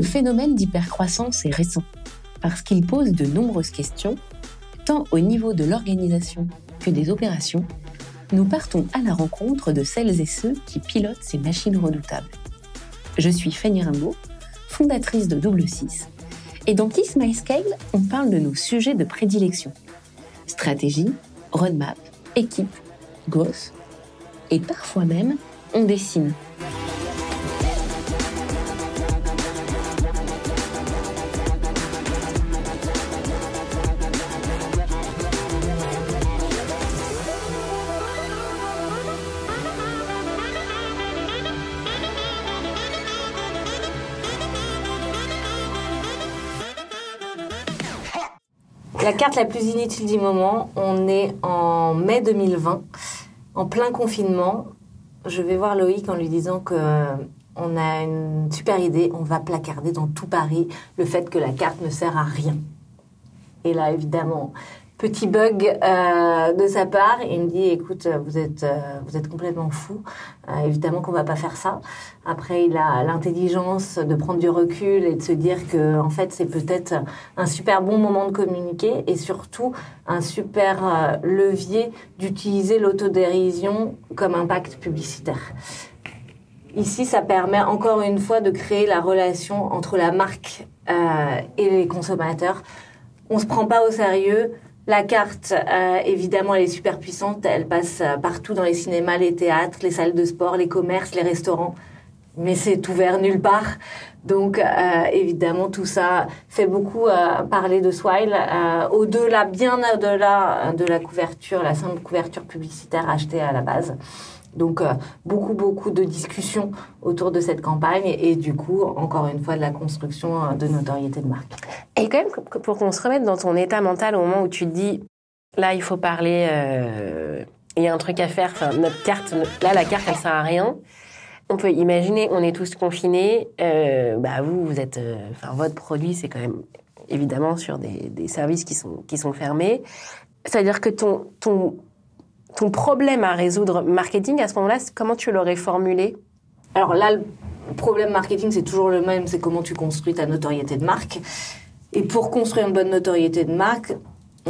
Le phénomène d'hypercroissance est récent, parce qu'il pose de nombreuses questions, tant au niveau de l'organisation que des opérations, nous partons à la rencontre de celles et ceux qui pilotent ces machines redoutables. Je suis Fanny Rimbaud, fondatrice de Double 6, et dans Kiss My Scale, on parle de nos sujets de prédilection. Stratégie, roadmap, équipe, growth, et parfois même, on dessine. La carte la plus inutile du moment, on est en mai 2020, en plein confinement. Je vais voir Loïc en lui disant que euh, on a une super idée, on va placarder dans tout Paris le fait que la carte ne sert à rien. Et là, évidemment, petit bug euh, de sa part. Il me dit, écoute, vous êtes, euh, complètement fou. Euh, évidemment qu'on va pas faire ça. Après, il a l'intelligence de prendre du recul et de se dire que, en fait, c'est peut-être un super bon moment de communiquer et surtout un super levier d'utiliser l'autodérision comme impact publicitaire. Ici, ça permet encore une fois de créer la relation entre la marque et les consommateurs. On se prend pas au sérieux. La carte, euh, évidemment, elle est super puissante. Elle passe euh, partout dans les cinémas, les théâtres, les salles de sport, les commerces, les restaurants. Mais c'est ouvert nulle part. Donc, euh, évidemment, tout ça fait beaucoup parler de Swile. Au-delà, bien au-delà de la couverture, la simple couverture publicitaire achetée à la base. Donc, euh, beaucoup, beaucoup de discussions autour de cette campagne et, du coup, encore une fois, de la construction euh, de notoriété de marque. Et quand même, pour qu'on se remette dans ton état mental au moment où tu te dis, là, il faut parler, euh, il y a un truc à faire, notre carte, là, la carte, elle sert à rien. On peut imaginer, on est tous confinés, bah, vous, vous êtes, enfin, votre produit, c'est quand même, évidemment, sur des, des services qui sont, qui sont fermés. C'est-à-dire que ton, ton, ton problème à résoudre marketing, à ce moment-là, comment tu l'aurais formulé Alors là, le problème marketing, c'est toujours le même, c'est comment tu construis ta notoriété de marque. Et pour construire une bonne notoriété de marque,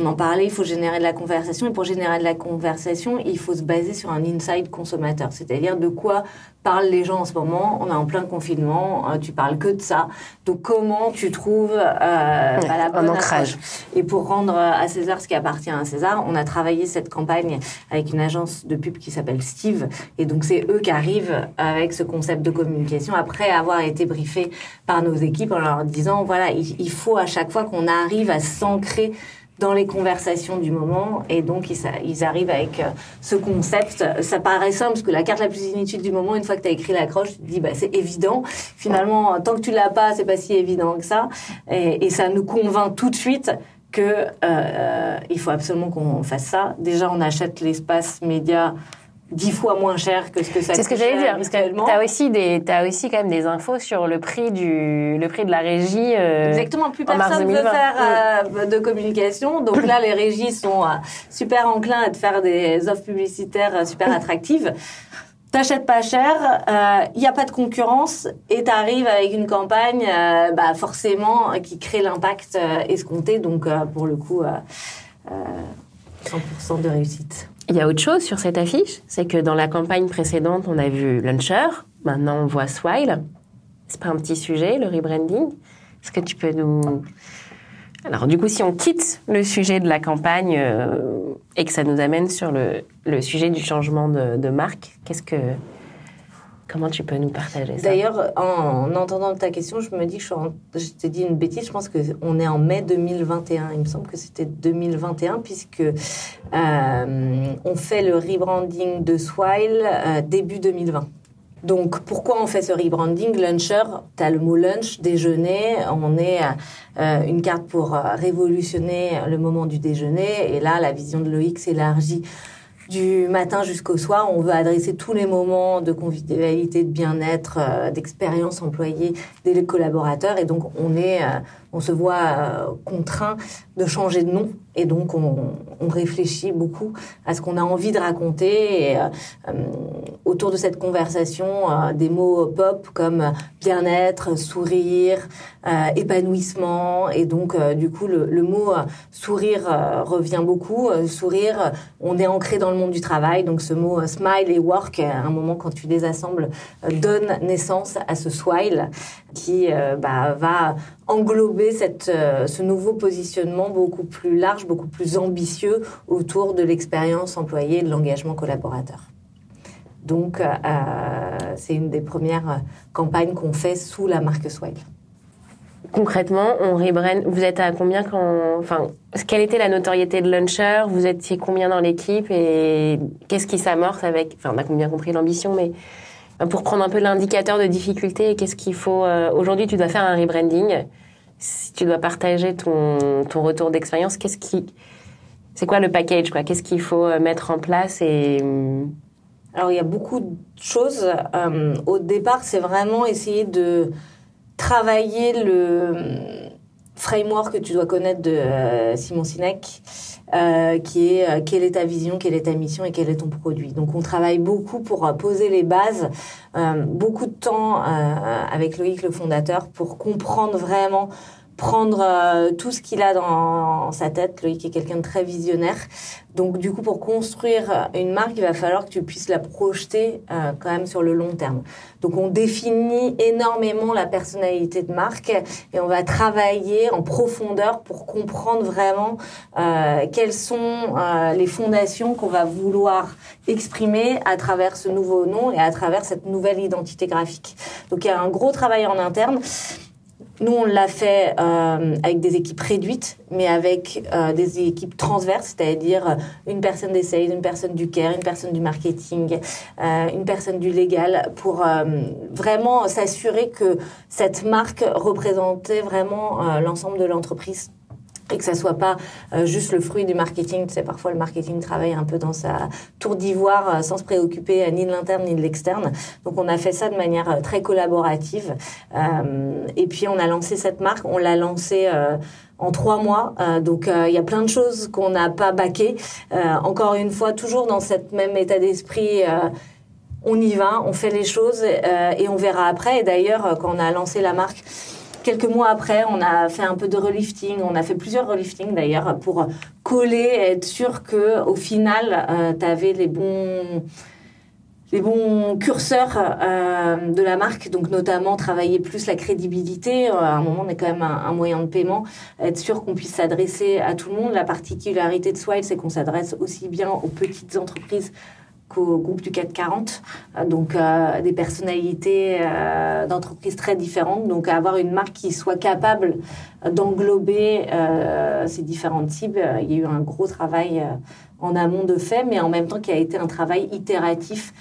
on en parlait, il faut générer de la conversation. Et pour générer de la conversation, il faut se baser sur un inside consommateur. C'est-à-dire de quoi parlent les gens en ce moment. On est en plein confinement, euh, tu parles que de ça. Donc comment tu trouves euh, bah, la un ancrage. Et pour rendre à César ce qui appartient à César, on a travaillé cette campagne avec une agence de pub qui s'appelle Steve. Et donc, c'est eux qui arrivent avec ce concept de communication après avoir été briefés par nos équipes en leur disant, voilà, il, il faut à chaque fois qu'on arrive à s'ancrer dans les conversations du moment et donc ils, arrivent avec euh, ce concept. Ça paraît simple parce que la carte la plus inutile du moment, une fois que tu as écrit l'accroche, tu te dis bah c'est évident. Finalement, tant que tu l'as pas, c'est pas si évident que ça et, et ça nous convainc tout de suite que euh, il faut absolument qu'on fasse ça. Déjà, on achète l'espace média dix fois moins cher que ce que ça C'est ce que j'allais dire, parce que habituellement. t'as aussi des, t'as aussi quand même des infos sur le prix du, le prix de la régie. euh, Exactement, plus personne veut 2020. faire euh, de communication. Donc là, les régies sont euh, super enclins à te faire des offres publicitaires euh, super attractives. T'achètes pas cher, il n'y a pas de concurrence et t'arrives avec une campagne euh, bah, forcément euh, qui crée l'impact euh, escompté. Donc euh, pour le coup, euh, euh, 100% de réussite. Il y a autre chose sur cette affiche, c'est que dans la campagne précédente, on a vu Launcher, maintenant on voit Swile. C'est pas un petit sujet, le rebranding. Est-ce que tu peux nous... Alors du coup, si on quitte le sujet de la campagne euh, et que ça nous amène sur le, sujet du changement de marque, qu'est-ce que... Comment tu peux nous partager ça? D'ailleurs, en, en entendant ta question, je me dis que je, t'ai dit une bêtise. Je pense que on est en mai 2021. Il me semble que c'était 2021 puisque euh, on fait le rebranding de Swile euh, début 2020. Donc, pourquoi on fait ce rebranding? Luncher, tu as le mot lunch, déjeuner. On est euh, une carte pour révolutionner le moment du déjeuner. Et là, la vision de Loïc s'élargit du matin jusqu'au soir. On veut adresser tous les moments de convivialité, de bien-être, euh, d'expérience employée des collaborateurs. Et donc, on est euh, on se voit contraint de changer de nom. Et donc on, on réfléchit beaucoup à ce qu'on a envie de raconter et autour de cette conversation des mots pop comme bien-être, sourire, épanouissement. Et donc du coup le, le mot sourire revient beaucoup. sourire, on est ancré dans le monde du travail. Donc ce mot smile et work à un moment quand tu désassembles donne naissance à ce swile qui bah, va englober cette, euh, ce nouveau positionnement beaucoup plus large, beaucoup plus ambitieux autour de l'expérience employée et de l'engagement collaborateur. Donc, euh, c'est une des premières campagnes qu'on fait sous la marque Swile. Concrètement, on rebrand. Vous êtes à combien quand, enfin, quelle était la notoriété de Launcher? Vous étiez combien dans l'équipe? Et qu'est-ce qui s'amorce avec, enfin, on a bien compris l'ambition, mais pour prendre un peu l'indicateur de difficulté, qu'est-ce qu'il faut euh, Aujourd'hui, tu dois faire un rebranding. Si tu dois partager ton, ton retour d'expérience, qu'est-ce qui, c'est quoi le package quoi? Qu'est-ce qu'il faut euh, mettre en place et hum, alors il y a beaucoup de choses. Euh, au départ, c'est vraiment essayer de travailler le framework que tu dois connaître de Simon Sinek euh, qui est euh, quelle est ta vision, quelle est ta mission et quel est ton produit. Donc on travaille beaucoup pour euh, poser les bases, beaucoup de temps avec Loïc le fondateur pour comprendre vraiment prendre euh, tout ce qu'il a dans sa tête. Loïc est quelqu'un de très visionnaire. Donc du coup, pour construire une marque, il va falloir que tu puisses la projeter euh, quand même sur le long terme. Donc on définit énormément la personnalité de marque et on va travailler en profondeur pour comprendre vraiment euh, quelles sont les fondations qu'on va vouloir exprimer à travers ce nouveau nom et à travers cette nouvelle identité graphique. Donc il y a un gros travail en interne. Nous, on l'a fait euh, avec des équipes réduites, mais avec euh, des équipes transverses, c'est-à-dire euh, une personne des sales, une personne du care, une personne du marketing, une personne du légal, pour vraiment s'assurer que cette marque représentait vraiment l'ensemble de l'entreprise et que ça soit pas euh, juste le fruit du marketing. Tu sais, parfois le marketing travaille un peu dans sa tour d'ivoire euh, sans se préoccuper euh, ni de l'interne ni de l'externe. Donc on a fait ça de manière très collaborative. et puis on a lancé cette marque. On l'a lancée en trois mois. donc il y a plein de choses qu'on n'a pas baquées. encore une fois, toujours dans cet même état d'esprit. on y va, on fait les choses et on verra après. Et d'ailleurs, quand on a lancé la marque, Quelques mois après, on a fait un peu de relifting. On a fait plusieurs reliftings d'ailleurs pour coller, être sûr que au final, euh, tu avais les bons les bons curseurs euh, de la marque, donc notamment travailler plus la crédibilité. Euh, à un moment, on est quand même un, un moyen de paiement, être sûr qu'on puisse s'adresser à tout le monde. La particularité de Swile, c'est qu'on s'adresse aussi bien aux petites entreprises qu'au groupe du CAC 40, euh, donc euh, des personnalités euh, d'entreprises très différentes. Donc avoir une marque qui soit capable d'englober euh, ces différentes cibles, il y a eu un gros travail en amont de fait, mais en même temps qui a été un travail itératif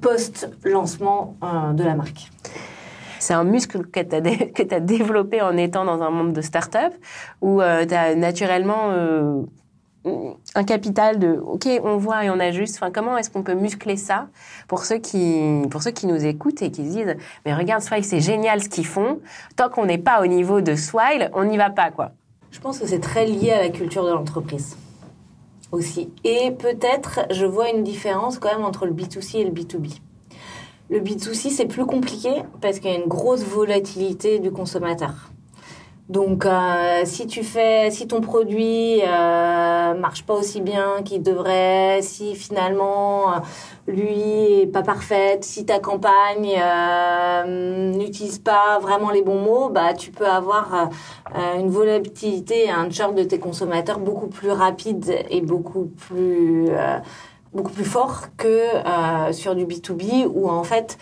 post-lancement de la marque. C'est un muscle que tu as, as, développé en étant dans un monde de start-up où tu as naturellement un capital de ok on voit et on ajuste. Enfin comment est-ce qu'on peut muscler ça pour ceux qui pour ceux qui nous écoutent et qui se disent mais regarde Swile c'est génial ce qu'ils font. Tant qu'on n'est pas au niveau de Swile on n'y va pas quoi. Je pense que c'est très lié à la culture de l'entreprise aussi. Et peut-être je vois une différence quand même entre le B2C et le B2B le B2C c'est plus compliqué parce qu'il y a une grosse volatilité du consommateur donc, euh, si tu fais, si ton produit euh, marche pas aussi bien qu'il devrait, si finalement euh, lui est pas parfaite, si ta campagne euh, n'utilise pas vraiment les bons mots, bah tu peux avoir euh, une volatilité un churn de tes consommateurs beaucoup plus rapide et beaucoup plus beaucoup plus fort que sur du B2B où en fait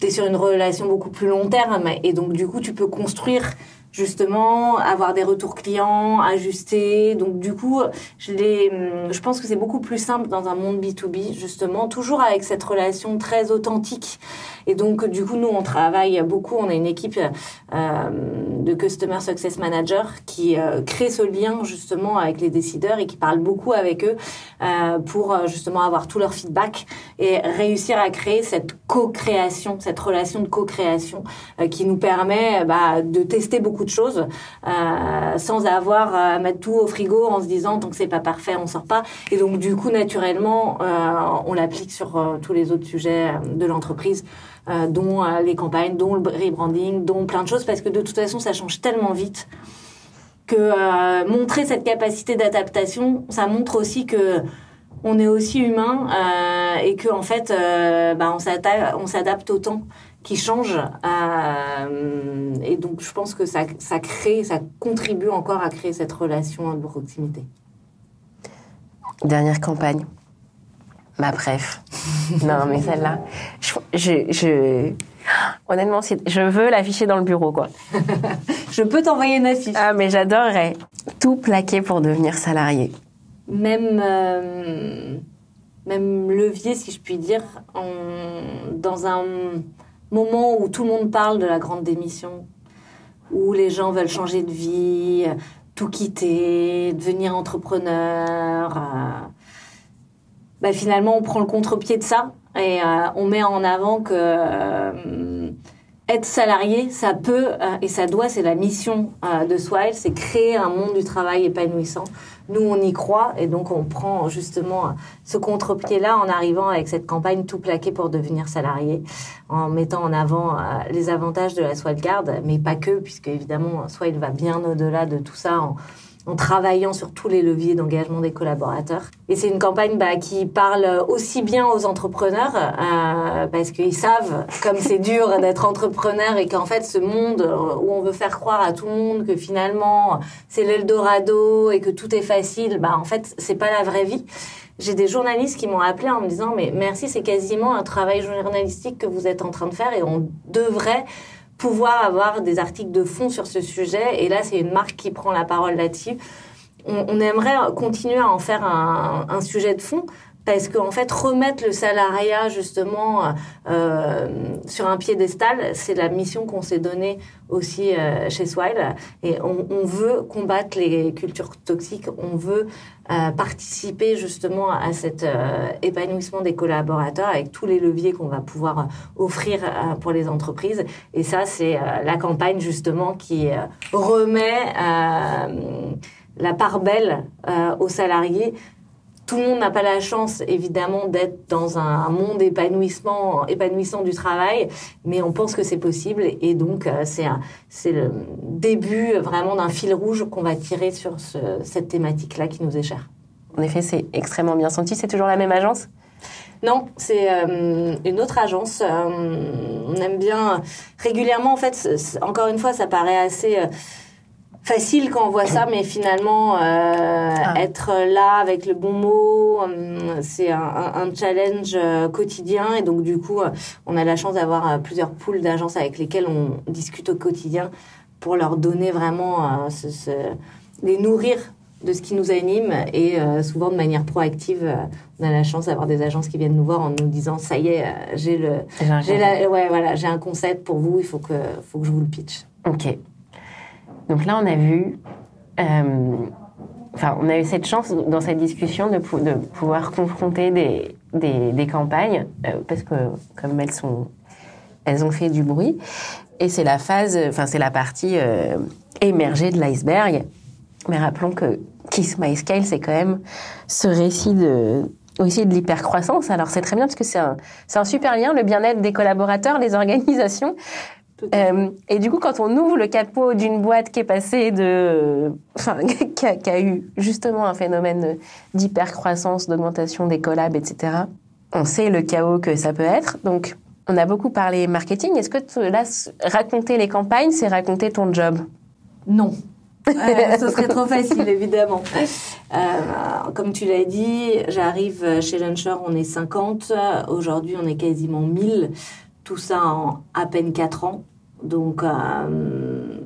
tu es sur une relation beaucoup plus long terme et donc du coup tu peux construire justement avoir des retours clients, ajuster. Donc du coup, je hum, je pense que c'est beaucoup plus simple dans un monde B2B justement, toujours avec cette relation très authentique. Et donc du coup, nous on travaille beaucoup. On a une équipe euh, de customer success manager qui euh, crée ce lien justement avec les décideurs et qui parle beaucoup avec eux euh, pour justement avoir tout leur feedback et réussir à créer cette co-création, cette relation de co-création qui nous permet bah, de tester beaucoup de choses euh, sans avoir à mettre tout au frigo en se disant tant que c'est pas parfait, on sort pas. Et donc du coup, naturellement, euh, on l'applique sur tous les autres sujets de l'entreprise. Euh, dont euh, les campagnes, dont le rebranding, dont plein de choses, parce que de toute façon, ça change tellement vite que euh, montrer cette capacité d'adaptation, ça montre aussi que on est aussi humain et que en fait, bah, on s'adapte, au temps qui change. Et donc, je pense que ça crée, ça contribue encore à créer cette relation de proximité. Dernière campagne. Ma préf. non, mais celle-là, je, je, je- honnêtement, je veux l'afficher dans le bureau, quoi. Je peux t'envoyer une affiche. Ah, mais j'adorerais tout plaquer pour devenir salarié. même, euh, même levier, si je puis dire, en- dans un moment où tout le monde parle de la grande démission, où les gens veulent changer de vie, tout quitter, devenir entrepreneur. euh, bah, finalement, on prend le contre-pied de ça et euh, on met en avant que euh, être salarié, ça peut euh, et ça doit, c'est la mission euh, de Swile, c'est créer un monde du travail épanouissant. Nous, on y croit et donc on prend justement ce contre-pied-là en arrivant avec cette campagne tout plaqué pour devenir salarié, en mettant en avant euh, les avantages de la Swile Card, mais pas que, puisque évidemment, Swile va bien au-delà de tout ça en, en travaillant sur tous les leviers d'engagement des collaborateurs. Et c'est une campagne bah, qui parle aussi bien aux entrepreneurs, euh, parce qu'ils savent comme c'est dur d'être entrepreneur et qu'en fait ce monde où on veut faire croire à tout le monde que finalement c'est l'Eldorado et que tout est facile, bah en fait c'est pas la vraie vie. J'ai des journalistes qui m'ont appelé en me disant mais merci c'est quasiment un travail journalistique que vous êtes en train de faire et on devrait pouvoir avoir des articles de fond sur ce sujet. Et là, c'est une marque qui prend la parole là-dessus. On, on aimerait continuer à en faire un, un sujet de fond parce qu'en fait, remettre le salariat justement euh, sur un piédestal, c'est la mission qu'on s'est donnée aussi euh, chez Swile. Et on, on, veut combattre les cultures toxiques, on veut euh, participer justement à cet euh, épanouissement des collaborateurs avec tous les leviers qu'on va pouvoir offrir euh, pour les entreprises. Et ça, c'est euh, la campagne justement qui euh, remet euh, la part belle euh, aux salariés tout le monde n'a pas la chance, évidemment, d'être dans un monde épanouissement, épanouissant du travail, mais on pense que c'est possible. Et donc, euh, c'est un- c'est le début vraiment d'un fil rouge qu'on va tirer sur ce- cette thématique-là qui nous est chère. En effet, c'est extrêmement bien senti. C'est toujours la même agence? Non, c'est euh, une autre agence. Euh, on aime bien régulièrement. En fait, encore une fois, ça paraît assez facile quand on voit ça, mais finalement, euh, être là avec le bon mot, euh, c'est un, challenge euh, quotidien. Et donc, du coup, euh, on a la chance d'avoir plusieurs pools d'agences avec lesquelles on discute au quotidien pour leur donner vraiment, euh, ce- ce- les nourrir de ce qui nous anime et euh, souvent de manière proactive, euh, on a la chance d'avoir des agences qui viennent nous voir en nous disant ça y est, euh, j'ai le, j'ai la- ouais voilà, j'ai un concept pour vous, il faut que, faut que je vous le pitch. Ok. Donc là, on a vu. euh, Enfin, on a eu cette chance dans cette discussion de, pou- de pouvoir confronter des, des, des campagnes, euh, parce que comme elles sont, elles ont fait du bruit, et c'est la phase, enfin c'est la partie euh, émergée de l'iceberg. Mais rappelons que Kiss My Scale, c'est quand même ce récit de aussi de l'hypercroissance. Alors c'est très bien parce que c'est un, un super lien, le bien-être des collaborateurs, les organisations. Euh, et du coup, quand on ouvre le capot d'une boîte qui est passée de, enfin, qui a, eu justement un phénomène d'hypercroissance, d'augmentation des collabs, etc. On sait le chaos que ça peut être. Donc, on a beaucoup parlé marketing. Est-ce que là, raconter les campagnes, c'est raconter ton job? Non. Euh, ce serait trop facile, évidemment. Euh, comme tu l'as dit, j'arrive chez Launcher, on est 50. Aujourd'hui, on est quasiment 1000. Tout ça en à peine 4 ans. Donc, euh,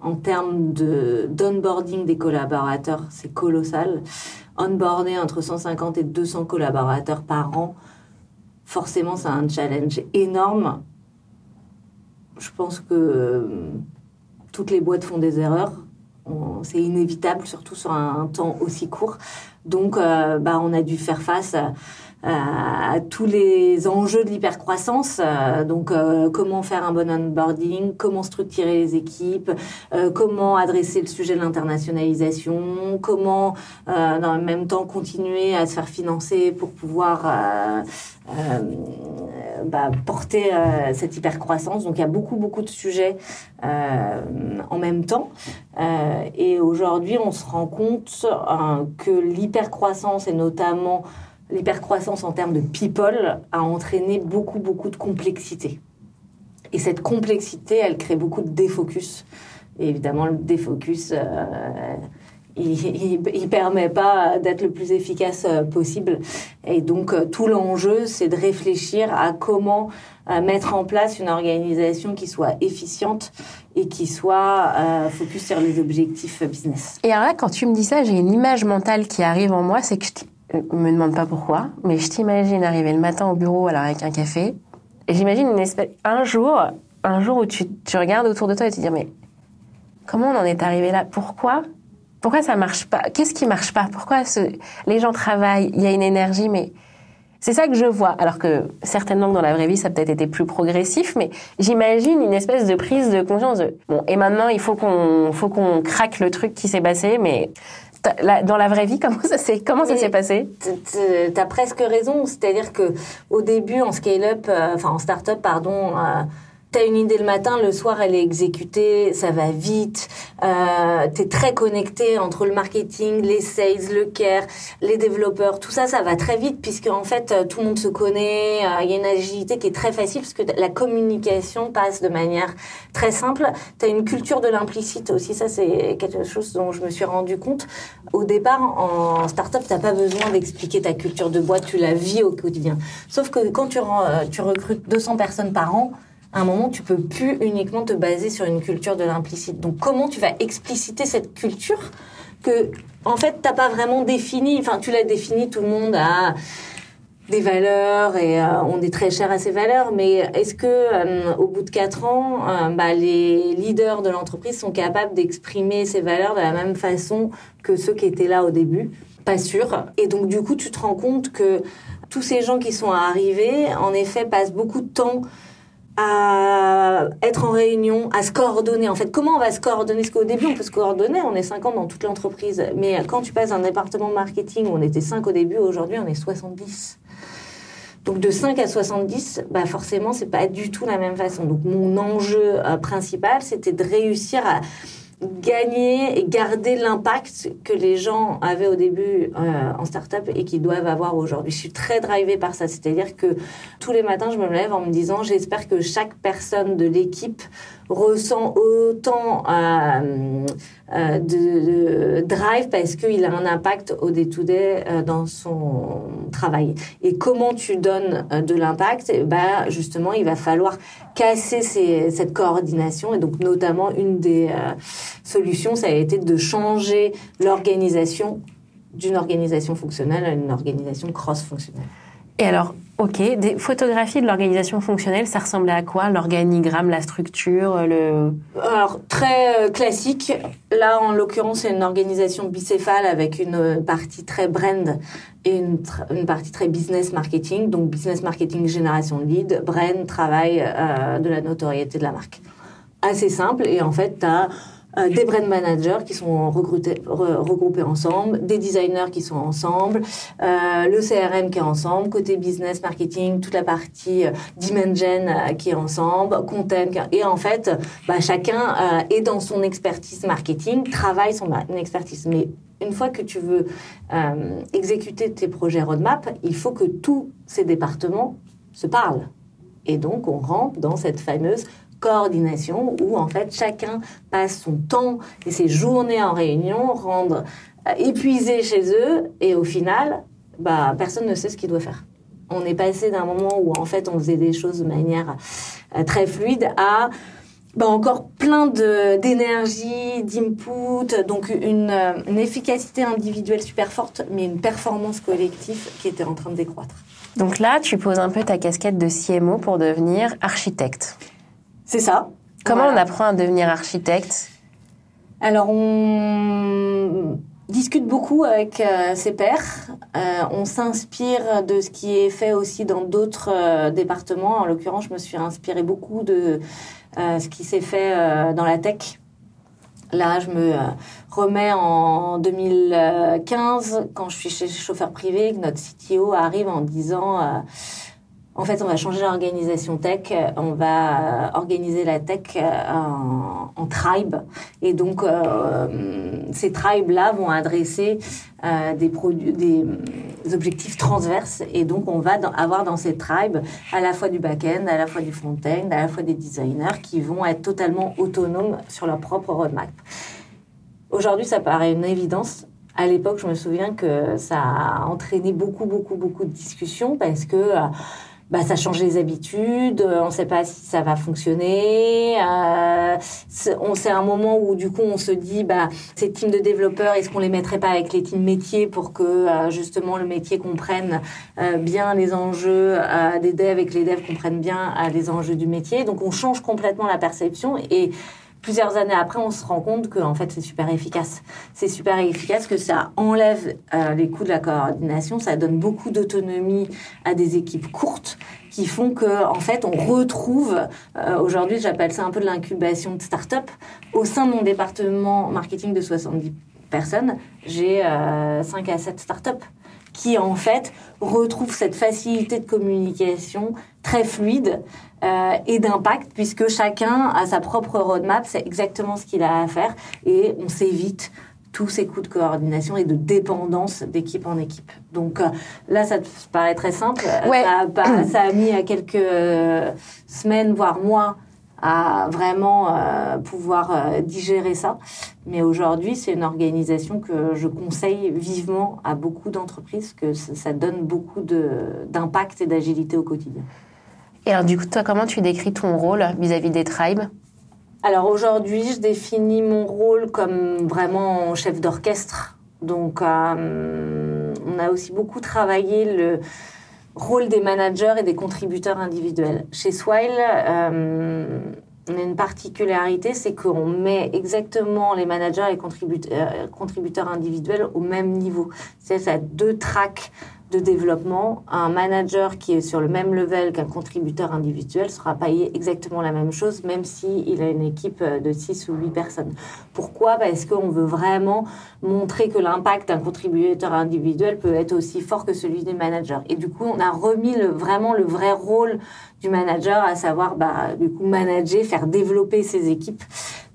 en termes de d'onboarding des collaborateurs, c'est colossal. Onboarder entre 150 et 200 collaborateurs par an, forcément, c'est un challenge énorme. Je pense que euh, toutes les boîtes font des erreurs. C'est inévitable, surtout sur un, temps aussi court. Donc, euh, bah, on a dû faire face à tous les enjeux de l'hypercroissance. Euh, donc, euh, comment faire un bon onboarding, comment structurer les équipes, euh, comment adresser le sujet de l'internationalisation, comment, dans le même temps, continuer à se faire financer pour pouvoir bah, porter cette hypercroissance. Donc, il y a beaucoup, beaucoup de sujets en même temps. et aujourd'hui, on se rend compte que l'hypercroissance et notamment l'hypercroissance en termes de people a entraîné beaucoup, beaucoup de complexité. Et cette complexité, elle crée beaucoup de défocus. Et évidemment, le défocus, euh, il, ne permet pas d'être le plus efficace euh, possible. Et donc, euh, tout l'enjeu, c'est de réfléchir à comment mettre en place une organisation qui soit efficiente et qui soit focus sur les objectifs business. Et alors là, quand tu me dis ça, j'ai une image mentale qui arrive en moi, c'est que je me demande pas pourquoi, mais je t'imagine arriver le matin au bureau alors avec un café. Et j'imagine une espèce, un jour, un jour où tu, tu regardes autour de toi et tu te dis mais comment on en est arrivé là? Pourquoi? Pourquoi ça marche pas? Qu'est-ce qui marche pas? Pourquoi ce, les gens travaillent Il y a une énergie, mais c'est ça que je vois. Alors que certainement que dans la vraie vie, ça a peut-être été plus progressif, mais j'imagine une espèce de prise de conscience de bon. Et maintenant, il faut qu'on faut qu'on craque le truc qui s'est passé, mais dans la vraie vie, comment ça s'est comment ça s'est passé? T'as presque raison, c'est-à-dire que au début en scale-up, euh, enfin en start-up, pardon. T'as une idée le matin, le soir elle est exécutée, ça va vite. Euh, T'es très connecté entre le marketing, les sales, le care, les développeurs, tout ça, ça va très vite puisque en fait euh, tout le monde se connaît. Euh, il y a une agilité qui est très facile parce que la communication passe de manière très simple. T'as une culture de l'implicite aussi, ça c'est quelque chose dont je me suis rendu compte. Au départ, en startup, t'as pas besoin d'expliquer ta culture de boîte, tu la vis au quotidien. Sauf que quand tu, tu recrutes 200 personnes par an à un moment, tu peux plus uniquement te baser sur une culture de l'implicite. Donc, comment tu vas expliciter cette culture que, en fait, t'as pas vraiment défini. Enfin, tu l'as défini, tout le monde a des valeurs et euh, on est très cher à ces valeurs. Mais est-ce que, euh, au bout de quatre ans, euh, bah, les leaders de l'entreprise sont capables d'exprimer ces valeurs de la même façon que ceux qui étaient là au début? Pas sûr. Et donc, du coup, tu te rends compte que tous ces gens qui sont arrivés, en effet, passent beaucoup de temps à être en réunion, à se coordonner. En fait, comment on va se coordonner? Parce qu'au début, on peut se coordonner, on est 50 dans toute l'entreprise. Mais quand tu passes d'un département marketing où on était 5 au début, aujourd'hui, on est 70. Donc de 5 à 70, bah forcément, c'est pas du tout la même façon. Donc mon enjeu euh, principal, c'était de réussir à gagner et garder l'impact que les gens avaient au début euh, en start-up et qui doivent avoir aujourd'hui. Je suis très drivée par ça, c'est-à-dire que tous les matins, je me lève en me disant j'espère que chaque personne de l'équipe ressent autant euh, euh, de, drive parce qu'il a un impact au day-to-day euh, dans son travail. Et comment tu donnes de l'impact? Bah, Justement, il va falloir casser cette coordination. Et donc, notamment, une des solutions, ça a été de changer l'organisation d'une organisation fonctionnelle à une organisation cross-fonctionnelle. Et alors, ok, des photographies de l'organisation fonctionnelle, ça ressemblait à quoi L'organigramme, la structure, le... Alors, très euh, classique. Là, en l'occurrence, c'est une organisation bicéphale avec une partie très brand et une, une, partie très business marketing. Donc, business marketing, génération de lead, brand, travail euh, de la notoriété de la marque. Assez simple. Et en fait, tu as euh, des brand managers qui sont regroupés ensemble, des designers qui sont ensemble, euh, le CRM qui est ensemble, côté business, marketing, toute la partie euh, dimension euh, qui est ensemble, content, et en fait, bah, chacun est dans son expertise marketing, travaille son expertise. Mais une fois que tu veux exécuter tes projets roadmap, il faut que tous ces départements se parlent. Et donc, on rentre dans cette fameuse coordination où en fait chacun passe son temps et ses journées en réunion, rendre euh, épuisés chez eux et au final, bah, personne ne sait ce qu'il doit faire. On est passé d'un moment où en fait on faisait des choses de manière euh, très fluide à bah, encore plein d'énergie, d'input, donc une, euh, une, efficacité individuelle super forte, mais une performance collective qui était en train de décroître. Donc là, tu poses un peu ta casquette de CMO pour devenir architecte. C'est ça. Comment on apprend à devenir architecte? Alors, on... discute beaucoup avec euh, ses pairs. Euh, on s'inspire de ce qui est fait aussi dans d'autres euh, départements. En l'occurrence, je me suis inspirée beaucoup de ce qui s'est fait dans la tech. Là, je me remets en 2015, quand je suis chez chauffeur privé, que notre CTO arrive en disant en fait, on va changer l'organisation tech. On va euh, organiser la tech euh, en, en tribe. Et donc, euh, ces tribes-là vont adresser des, produits, des, objectifs transverses. Et donc, on va avoir dans ces tribes à la fois du back-end, à la fois du front-end, à la fois des designers qui vont être totalement autonomes sur leur propre roadmap. Aujourd'hui, ça paraît une évidence à l'époque, je me souviens que ça a entraîné beaucoup, beaucoup, beaucoup de discussions parce que bah, ça change les habitudes, euh, on ne sait pas si ça va fonctionner. Euh, on c'est un moment où du coup on se dit bah ces teams de développeurs, est-ce qu'on les mettrait pas avec les teams métiers pour que euh, justement le métier comprenne euh, bien les enjeux des devs et que les devs comprennent bien les enjeux du métier. Donc on change complètement la perception et plusieurs années après, on se rend compte que en fait c'est super efficace. C'est super efficace que ça enlève euh, les coûts de la coordination, ça donne beaucoup d'autonomie à des équipes courtes qui font que en fait on retrouve euh, aujourd'hui, j'appelle ça un peu de l'incubation de start-up au sein de mon département marketing de 70 personnes, j'ai euh, 5 à 7 start-up qui en fait retrouve cette facilité de communication très fluide euh, et d'impact puisque chacun a sa propre roadmap, c'est exactement ce qu'il a à faire et on s'évite tous ces coups de coordination et de dépendance d'équipe en équipe. Donc euh, là, ça te paraît très simple. Ouais. Ça, ça, a mis à quelques euh, semaines, voire mois, à vraiment euh, pouvoir euh, digérer ça. Mais aujourd'hui, c'est une organisation que je conseille vivement à beaucoup d'entreprises, que ça donne beaucoup d'impact et d'agilité au quotidien. Et alors, du coup, toi, comment tu décris ton rôle vis-à-vis des tribes? Alors aujourd'hui, je définis mon rôle comme vraiment chef d'orchestre. Donc, euh, on a aussi beaucoup travaillé le rôle des managers et des contributeurs individuels. Chez Swile, euh, on a une particularité, c'est qu'on met exactement les managers et contributeurs, euh, contributeurs individuels au même niveau. C'est à deux tracks de développement, un manager qui est sur le même level qu'un contributeur individuel sera payé exactement la même chose, même s'il il a une équipe de 6 ou 8 personnes. Pourquoi? Parce qu'on veut vraiment montrer que l'impact d'un contributeur individuel peut être aussi fort que celui du manager. Et du coup, on a remis vraiment le vrai rôle du manager, à savoir, bah, du coup, manager, faire développer ses équipes.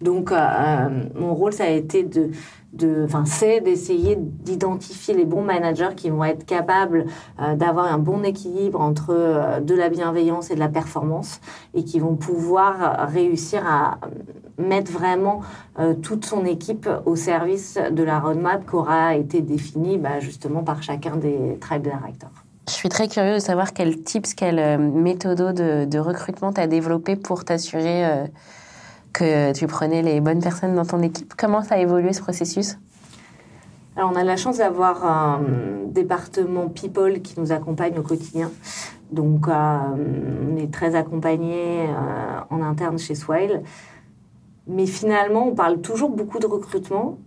Donc, euh, mon rôle, ça a été de de, c'est d'essayer d'identifier les bons managers qui vont être capables euh, d'avoir un bon équilibre entre euh, de la bienveillance et de la performance et qui vont pouvoir réussir à mettre vraiment euh, toute son équipe au service de la roadmap qui aura été définie bah, justement par chacun des tribe directors. Je suis très curieuse de savoir quel tips, quelle méthode de, de recrutement tu as développé pour t'assurer que tu prenais les bonnes personnes dans ton équipe. Comment ça a évolué ce processus? Alors, on a la chance d'avoir un département people qui nous accompagne au quotidien. Donc, euh, on est très accompagné euh, en interne chez Swile. Mais finalement, on parle toujours beaucoup de recrutement.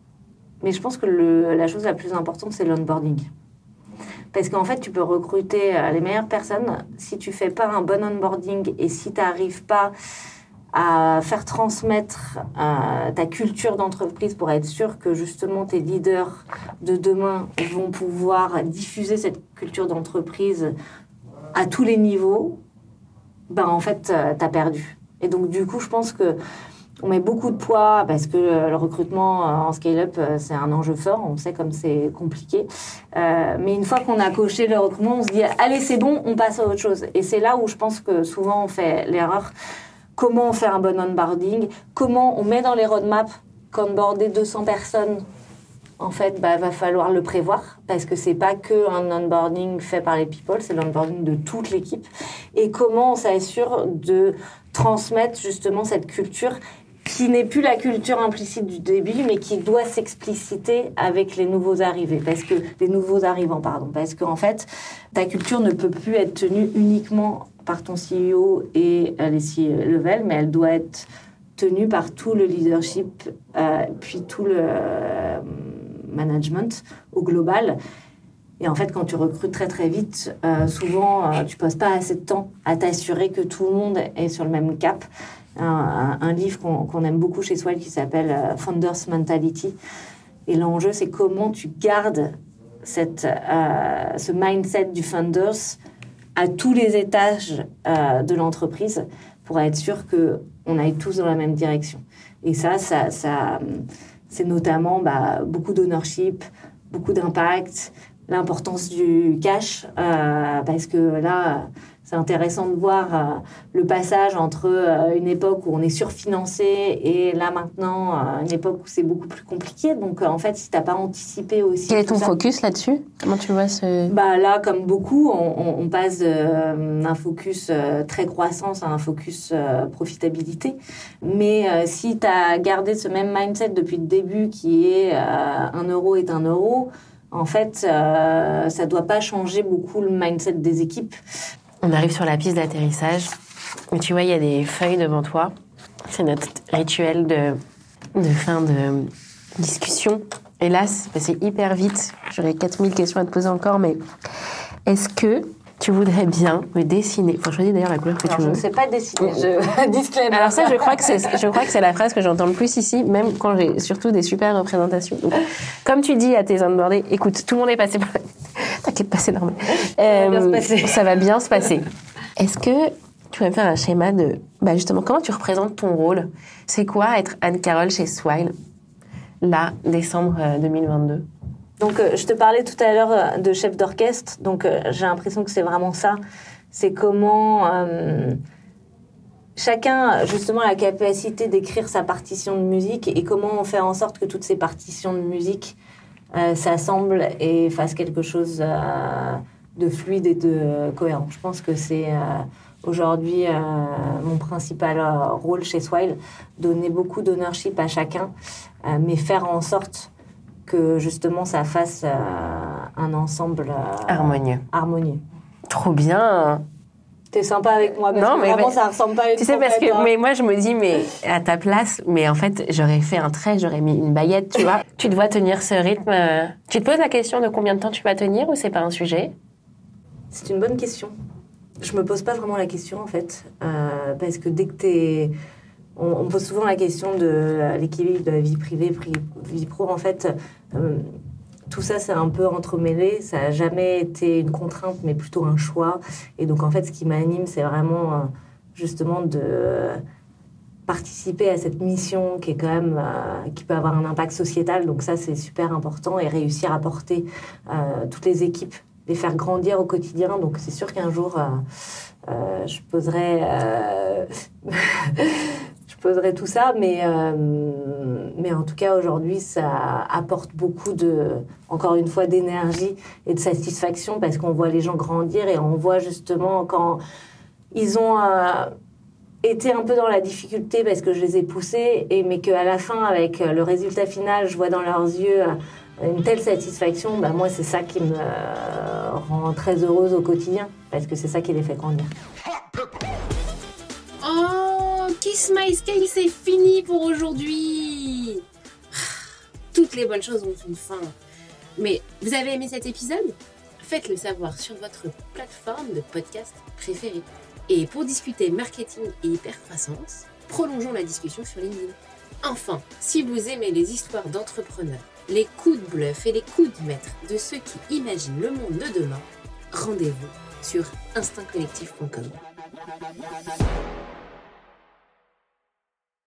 Mais je pense que la chose la plus importante, c'est l'onboarding. Parce qu'en fait, tu peux recruter euh, les meilleures personnes. Si tu fais pas un bon onboarding et si tu n'arrives pas à faire transmettre euh, ta culture d'entreprise pour être sûr que justement tes leaders de demain vont pouvoir diffuser cette culture d'entreprise à tous les niveaux, ben en fait, euh, tu as perdu. Et donc du coup, je pense que on met beaucoup de poids parce que le recrutement euh, en scale-up, c'est un enjeu fort. On sait comme c'est compliqué. mais une fois qu'on a coché le recrutement, on se dit allez, c'est bon, on passe à autre chose. Et c'est là où je pense que souvent on fait l'erreur comment on fait un bon onboarding, comment on met dans les roadmaps qu'onboarder 200 personnes, en fait, bah, va falloir le prévoir parce que c'est pas que un onboarding fait par les people, c'est l'onboarding de toute l'équipe. Et comment on s'assure de transmettre justement cette culture qui n'est plus la culture implicite du début, mais qui doit s'expliciter avec les nouveaux arrivés, parce que les nouveaux arrivants, pardon, parce qu'en fait, ta culture ne peut plus être tenue uniquement par ton CEO et les C-level, mais elle doit être tenue par tout le leadership, euh, puis tout le management au global. Et en fait, quand tu recrutes très très vite, euh, souvent, euh, tu passes pas assez de temps à t'assurer que tout le monde est sur le même cap. Un, un livre qu'on aime beaucoup chez Swell qui s'appelle euh, Founders Mentality. Et l'enjeu, c'est comment tu gardes cette, euh, ce mindset du Founders à tous les étages euh, de l'entreprise pour être sûr que on aille tous dans la même direction. Et ça, ça, ça c'est notamment bah, beaucoup d'ownership, beaucoup d'impact, l'importance du cash, euh, parce que là, c'est intéressant de voir euh, le passage entre euh, une époque où on est surfinancé et là maintenant euh, une époque où c'est beaucoup plus compliqué. Donc en fait, si t'as pas anticipé aussi. Quel est ton ça- focus là-dessus? Comment tu vois ce... bah là, comme beaucoup, on, passe d'un focus très croissance à un focus profitabilité. Mais si tu as gardé ce même mindset depuis le début qui est un euro est un euro, en fait, euh, ça doit pas changer beaucoup le mindset des équipes. On arrive sur la piste d'atterrissage. Et tu vois, il y a des feuilles devant toi. C'est notre rituel de, de fin de discussion. Là, c'est hyper vite. J'aurais 4000 questions à te poser encore, mais est-ce que tu voudrais bien me dessiner? Faut choisir d'ailleurs la couleur que Alors, tu je veux. ne sais pas dessiner. Je... Disclaimer. Alors ça, je crois que c'est, je crois que c'est la phrase que j'entends le plus ici, même quand j'ai surtout des super représentations. Donc, comme tu dis à tes onboardés, écoute, tout le monde est passé par... T'inquiète pas, c'est normal. Euh, ça va bien se passer. Est-ce que tu vas faire un schéma de, bah justement, comment tu représentes ton rôle? C'est quoi être Anne-Carole chez Swile, là, décembre euh, 2022 Donc, euh, je te parlais tout à l'heure euh, de chef d'orchestre. Donc, euh, j'ai l'impression que c'est vraiment ça. C'est comment euh, chacun, justement, a la capacité d'écrire sa partition de musique et comment on fait en sorte que toutes ces partitions de musique euh, s'assemblent et fassent quelque chose euh, de fluide et de cohérent. Je pense que c'est euh, aujourd'hui euh, mon principal euh, rôle chez Swile, donner beaucoup d'ownership à chacun, euh, mais faire en sorte que justement ça fasse euh, un ensemble euh, Harmonieux. harmonieux. Trop bien T'es sympa avec moi parce Non, que mais- vraiment ça ressemble pas à une Tu sais, parce que hein. mais moi, je me dis, mais à ta place, mais en fait, j'aurais fait un trait, j'aurais mis une baguette, tu vois. tu dois tenir ce rythme. Tu te poses la question de combien de temps tu vas tenir ou c'est pas un sujet? C'est une bonne question. Je me pose pas vraiment la question en fait, euh, parce que dès que t'es, on, on pose souvent la question de l'équilibre de la vie privée, pri- vie pro. En fait, euh, tout ça c'est un peu entremêlé. Ça a jamais été une contrainte, mais plutôt un choix. Et donc en fait, ce qui m'anime, c'est vraiment euh, justement de participer à cette mission qui est quand même euh, qui peut avoir un impact sociétal. Donc ça c'est super important et réussir à porter euh, toutes les équipes les faire grandir au quotidien. Donc c'est sûr qu'un jour, je poserai, poserai tout ça, mais euh, mais en tout cas aujourd'hui, ça apporte beaucoup de, encore une fois, d'énergie et de satisfaction parce qu'on voit les gens grandir et on voit justement quand ils ont euh, été un peu dans la difficulté parce que je les ai poussés, et, mais qu'à la fin, avec le résultat final, je vois dans leurs yeux euh, une telle satisfaction, bah moi, c'est ça qui me rend très heureuse au quotidien, parce que c'est ça qui les fait grandir. Kiss My Scale, c'est fini pour aujourd'hui. Toutes les bonnes choses ont une fin. Mais vous avez aimé cet épisode? Faites-le savoir sur votre plateforme de podcast préférée. Et pour discuter marketing et hypercroissance, prolongeons la discussion sur LinkedIn. Enfin, si vous aimez les histoires d'entrepreneurs, les coups de bluff et les coups de maître de ceux qui imaginent le monde de demain, rendez-vous sur instinctcollectif.com.